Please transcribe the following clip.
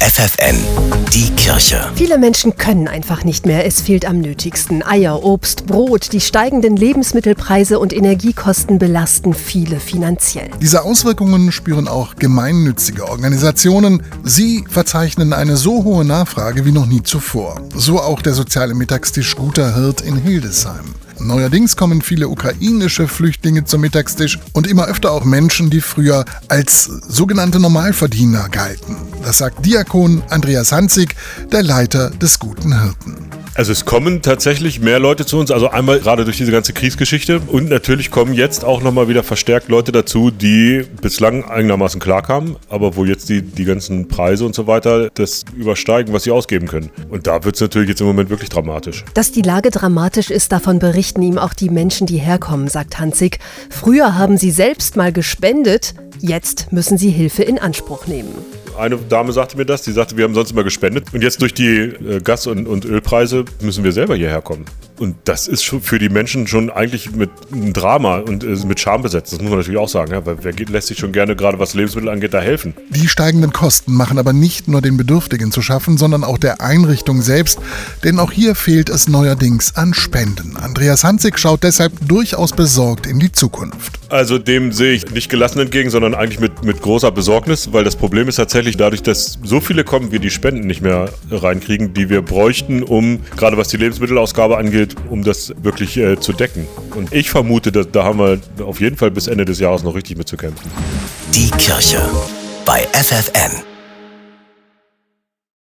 FFN, die Kirche. Viele Menschen können einfach nicht mehr. Es fehlt am nötigsten. Eier, Obst, Brot. Die steigenden Lebensmittelpreise und Energiekosten belasten viele finanziell. Diese Auswirkungen spüren auch gemeinnützige Organisationen. Sie verzeichnen eine so hohe Nachfrage wie noch nie zuvor. So auch der soziale Mittagstisch Guter Hirt in Hildesheim. Neuerdings kommen viele ukrainische Flüchtlinge zum Mittagstisch und immer öfter auch Menschen, die früher als sogenannte Normalverdiener galten. Das sagt Diakon Andreas Hanzig, der Leiter des Guten Hirten. Also es kommen tatsächlich mehr Leute zu uns, also einmal gerade durch diese ganze Kriegsgeschichte und natürlich kommen jetzt auch nochmal wieder verstärkt Leute dazu, die bislang eigenermaßen klarkamen, aber wo jetzt die, die ganzen Preise und so weiter das übersteigen, was sie ausgeben können. Und da wird es natürlich jetzt im Moment wirklich dramatisch. Dass die Lage dramatisch ist, davon berichten ihm auch die Menschen, die herkommen, sagt Hanzig. Früher haben sie selbst mal gespendet, jetzt müssen sie Hilfe in Anspruch nehmen eine Dame sagte mir das, die sagte, wir haben sonst immer gespendet und jetzt durch die äh, Gas- und, und Ölpreise müssen wir selber hierher kommen. Und das ist für die Menschen schon eigentlich mit einem Drama und äh, mit Scham besetzt. Das muss man natürlich auch sagen, ja, weil wer lässt sich schon gerne, gerade was Lebensmittel angeht, da helfen. Die steigenden Kosten machen aber nicht nur den Bedürftigen zu schaffen, sondern auch der Einrichtung selbst. Denn auch hier fehlt es neuerdings an Spenden. Andreas Hanzig schaut deshalb durchaus besorgt in die Zukunft. Also dem sehe ich nicht gelassen entgegen, sondern eigentlich mit, mit großer Besorgnis, weil das Problem ist tatsächlich dadurch, dass so viele kommen, wir die Spenden nicht mehr reinkriegen, die wir bräuchten, um gerade was die Lebensmittelausgabe angeht, um das wirklich äh, zu decken. Und ich vermute, dass, da haben wir auf jeden Fall bis Ende des Jahres noch richtig mit zu kämpfen. Die Kirche bei FFN.